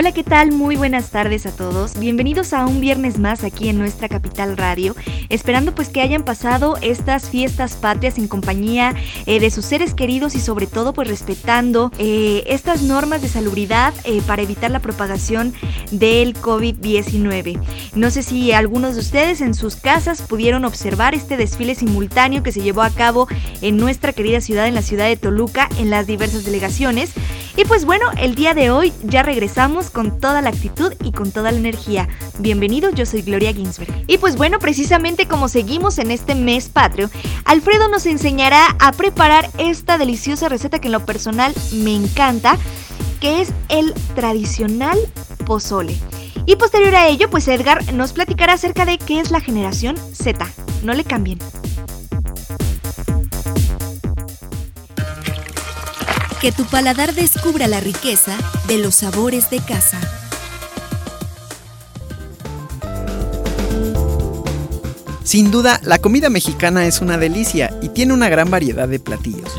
Hola, ¿qué tal? Muy buenas tardes a todos. Bienvenidos a un viernes más aquí en nuestra capital radio. Esperando pues que hayan pasado estas fiestas patrias en compañía eh, de sus seres queridos y sobre todo pues respetando eh, estas normas de salubridad eh, para evitar la propagación del COVID-19. No sé si algunos de ustedes en sus casas pudieron observar este desfile simultáneo que se llevó a cabo en nuestra querida ciudad, en la ciudad de Toluca, en las diversas delegaciones. Y pues bueno, el día de hoy ya regresamos con toda la actitud y con toda la energía. Bienvenidos, yo soy Gloria Ginsberg. Y pues bueno, precisamente como seguimos en este mes patrio, Alfredo nos enseñará a preparar esta deliciosa receta que en lo personal me encanta, que es el tradicional pozole. Y posterior a ello, pues Edgar nos platicará acerca de qué es la generación Z. No le cambien. Que tu paladar descubra la riqueza de los sabores de casa. Sin duda, la comida mexicana es una delicia y tiene una gran variedad de platillos.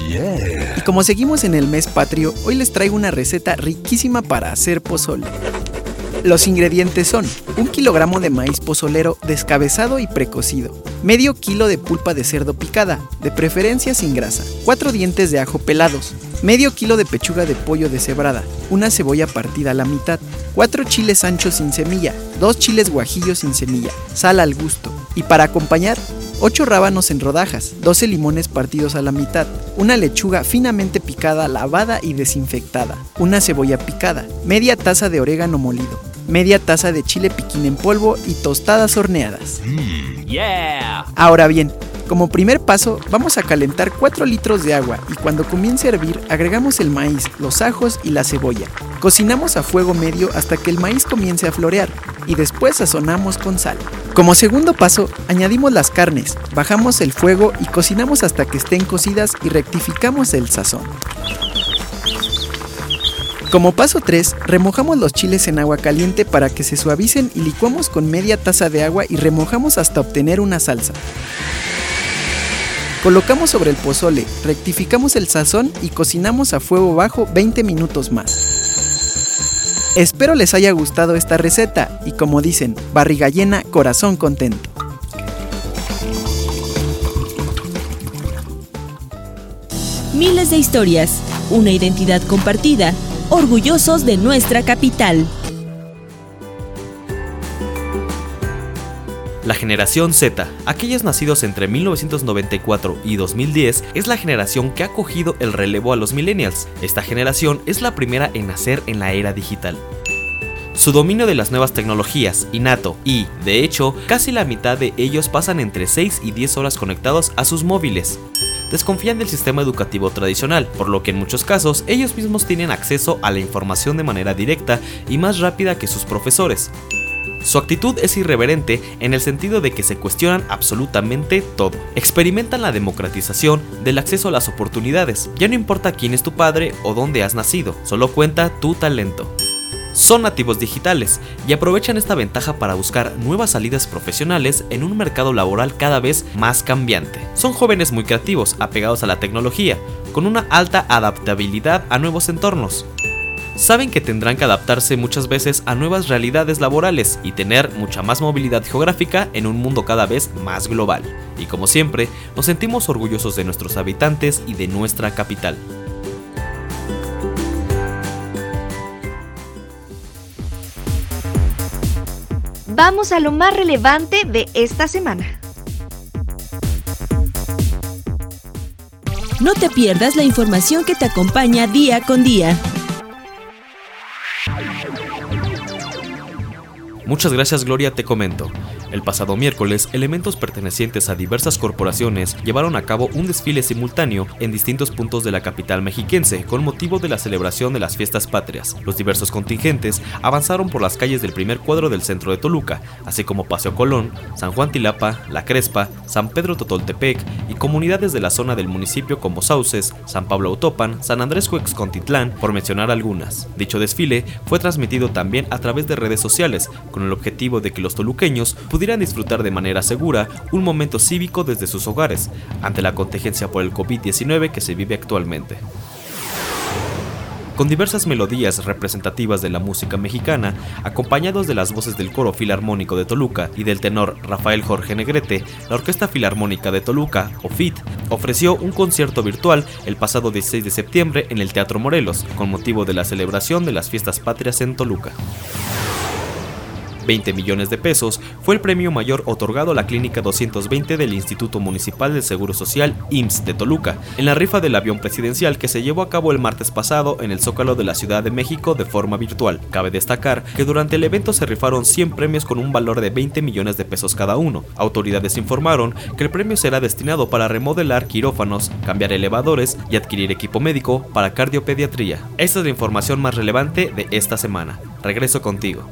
Y como seguimos en el mes patrio, hoy les traigo una receta riquísima para hacer pozole. Los ingredientes son un kilogramo de maíz pozolero descabezado y precocido, medio kilo de pulpa de cerdo picada, de preferencia sin grasa, cuatro dientes de ajo pelados, medio kilo de pechuga de pollo deshebrada, una cebolla partida a la mitad, cuatro chiles anchos sin semilla, dos chiles guajillos sin semilla, sal al gusto, y para acompañar, 8 rábanos en rodajas, 12 limones partidos a la mitad, una lechuga finamente picada, lavada y desinfectada, una cebolla picada, media taza de orégano molido, media taza de chile piquín en polvo y tostadas horneadas. Ahora bien, como primer paso, vamos a calentar 4 litros de agua y cuando comience a hervir agregamos el maíz, los ajos y la cebolla. Cocinamos a fuego medio hasta que el maíz comience a florear y después sazonamos con sal. Como segundo paso, añadimos las carnes, bajamos el fuego y cocinamos hasta que estén cocidas y rectificamos el sazón. Como paso 3, remojamos los chiles en agua caliente para que se suavicen y licuamos con media taza de agua y remojamos hasta obtener una salsa. Colocamos sobre el pozole, rectificamos el sazón y cocinamos a fuego bajo 20 minutos más. Espero les haya gustado esta receta y como dicen, barriga llena, corazón contento. Miles de historias, una identidad compartida orgullosos de nuestra capital. La generación Z, aquellos nacidos entre 1994 y 2010, es la generación que ha cogido el relevo a los millennials. Esta generación es la primera en nacer en la era digital. Su dominio de las nuevas tecnologías, innato, y, de hecho, casi la mitad de ellos pasan entre 6 y 10 horas conectados a sus móviles desconfían del sistema educativo tradicional, por lo que en muchos casos ellos mismos tienen acceso a la información de manera directa y más rápida que sus profesores. Su actitud es irreverente en el sentido de que se cuestionan absolutamente todo. Experimentan la democratización del acceso a las oportunidades. Ya no importa quién es tu padre o dónde has nacido, solo cuenta tu talento son nativos digitales y aprovechan esta ventaja para buscar nuevas salidas profesionales en un mercado laboral cada vez más cambiante. Son jóvenes muy creativos, apegados a la tecnología, con una alta adaptabilidad a nuevos entornos. Saben que tendrán que adaptarse muchas veces a nuevas realidades laborales y tener mucha más movilidad geográfica en un mundo cada vez más global. Y como siempre, nos sentimos orgullosos de nuestros habitantes y de nuestra capital. Vamos a lo más relevante de esta semana. No te pierdas la información que te acompaña día con día. Muchas gracias Gloria, te comento. El pasado miércoles, elementos pertenecientes a diversas corporaciones llevaron a cabo un desfile simultáneo en distintos puntos de la capital mexiquense con motivo de la celebración de las fiestas patrias. Los diversos contingentes avanzaron por las calles del primer cuadro del centro de Toluca, así como Paseo Colón, San Juan Tilapa, La Crespa, San Pedro Totoltepec comunidades de la zona del municipio como Sauces, San Pablo Autopan, San Andrés Cuexcontitlán, por mencionar algunas. Dicho desfile fue transmitido también a través de redes sociales, con el objetivo de que los toluqueños pudieran disfrutar de manera segura un momento cívico desde sus hogares, ante la contingencia por el COVID-19 que se vive actualmente. Con diversas melodías representativas de la música mexicana, acompañados de las voces del coro filarmónico de Toluca y del tenor Rafael Jorge Negrete, la Orquesta Filarmónica de Toluca, o FIT, ofreció un concierto virtual el pasado 16 de septiembre en el Teatro Morelos, con motivo de la celebración de las fiestas patrias en Toluca. 20 millones de pesos, fue el premio mayor otorgado a la Clínica 220 del Instituto Municipal del Seguro Social IMSS de Toluca, en la rifa del avión presidencial que se llevó a cabo el martes pasado en el Zócalo de la Ciudad de México de forma virtual. Cabe destacar que durante el evento se rifaron 100 premios con un valor de 20 millones de pesos cada uno. Autoridades informaron que el premio será destinado para remodelar quirófanos, cambiar elevadores y adquirir equipo médico para cardiopediatría. Esta es la información más relevante de esta semana. Regreso contigo.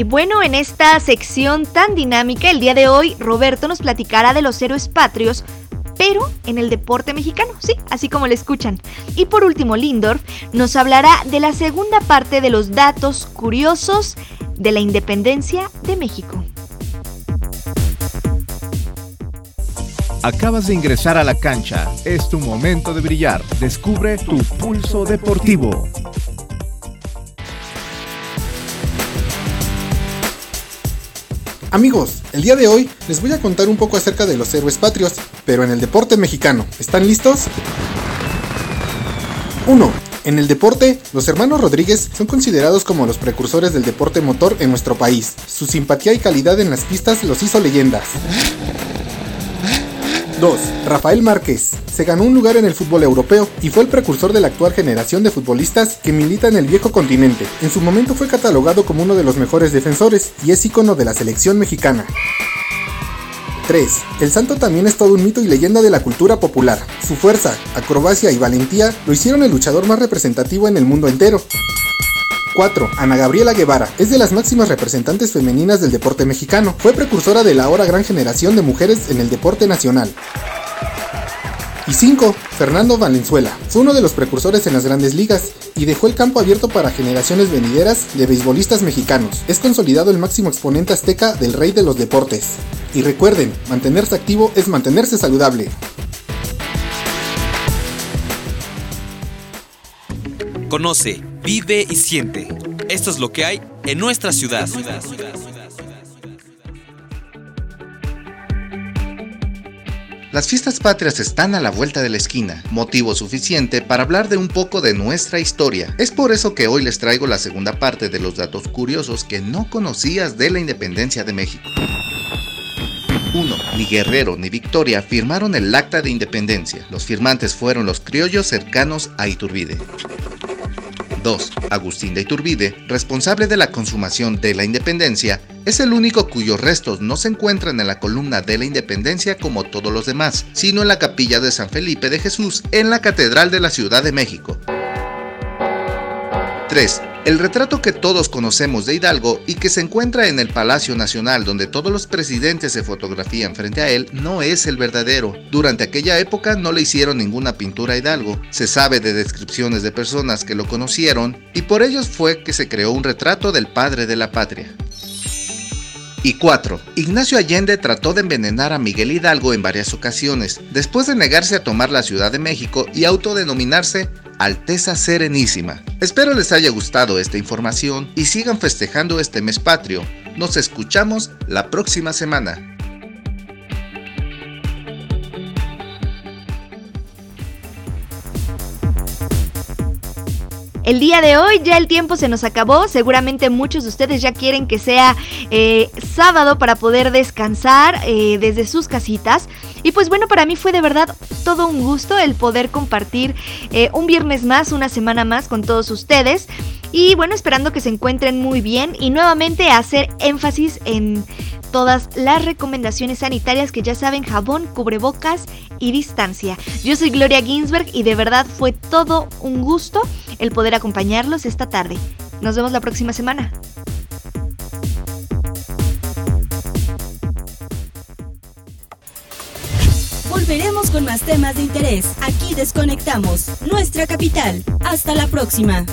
Y bueno, en esta sección tan dinámica, el día de hoy Roberto nos platicará de los héroes patrios, pero en el deporte mexicano, sí, así como le escuchan. Y por último, Lindorf nos hablará de la segunda parte de los datos curiosos de la independencia de México. Acabas de ingresar a la cancha. Es tu momento de brillar. Descubre tu pulso deportivo. Amigos, el día de hoy les voy a contar un poco acerca de los héroes patrios, pero en el deporte mexicano. ¿Están listos? 1. En el deporte, los hermanos Rodríguez son considerados como los precursores del deporte motor en nuestro país. Su simpatía y calidad en las pistas los hizo leyendas. 2. Rafael Márquez. Se ganó un lugar en el fútbol europeo y fue el precursor de la actual generación de futbolistas que milita en el viejo continente. En su momento fue catalogado como uno de los mejores defensores y es ícono de la selección mexicana. 3. El santo también es todo un mito y leyenda de la cultura popular. Su fuerza, acrobacia y valentía lo hicieron el luchador más representativo en el mundo entero. 4. Ana Gabriela Guevara es de las máximas representantes femeninas del deporte mexicano. Fue precursora de la ahora gran generación de mujeres en el deporte nacional. Y 5. Fernando Valenzuela. Fue uno de los precursores en las grandes ligas y dejó el campo abierto para generaciones venideras de beisbolistas mexicanos. Es consolidado el máximo exponente azteca del rey de los deportes. Y recuerden, mantenerse activo es mantenerse saludable. Conoce, vive y siente. Esto es lo que hay en nuestra ciudad. Las fiestas patrias están a la vuelta de la esquina, motivo suficiente para hablar de un poco de nuestra historia. Es por eso que hoy les traigo la segunda parte de los datos curiosos que no conocías de la independencia de México. 1. Ni Guerrero ni Victoria firmaron el acta de independencia. Los firmantes fueron los criollos cercanos a Iturbide. 2. Agustín de Iturbide, responsable de la consumación de la independencia, es el único cuyos restos no se encuentran en la columna de la independencia como todos los demás, sino en la capilla de San Felipe de Jesús en la Catedral de la Ciudad de México. 3. El retrato que todos conocemos de Hidalgo y que se encuentra en el Palacio Nacional donde todos los presidentes se fotografían frente a él no es el verdadero. Durante aquella época no le hicieron ninguna pintura a Hidalgo. Se sabe de descripciones de personas que lo conocieron y por ellos fue que se creó un retrato del padre de la patria. Y 4. Ignacio Allende trató de envenenar a Miguel Hidalgo en varias ocasiones, después de negarse a tomar la Ciudad de México y autodenominarse Alteza Serenísima. Espero les haya gustado esta información y sigan festejando este mes patrio. Nos escuchamos la próxima semana. El día de hoy ya el tiempo se nos acabó, seguramente muchos de ustedes ya quieren que sea eh, sábado para poder descansar eh, desde sus casitas. Y pues bueno, para mí fue de verdad todo un gusto el poder compartir eh, un viernes más, una semana más con todos ustedes. Y bueno, esperando que se encuentren muy bien y nuevamente hacer énfasis en todas las recomendaciones sanitarias que ya saben, jabón, cubrebocas y distancia. Yo soy Gloria Ginsberg y de verdad fue todo un gusto el poder acompañarlos esta tarde. Nos vemos la próxima semana. Volveremos con más temas de interés. Aquí desconectamos nuestra capital. Hasta la próxima.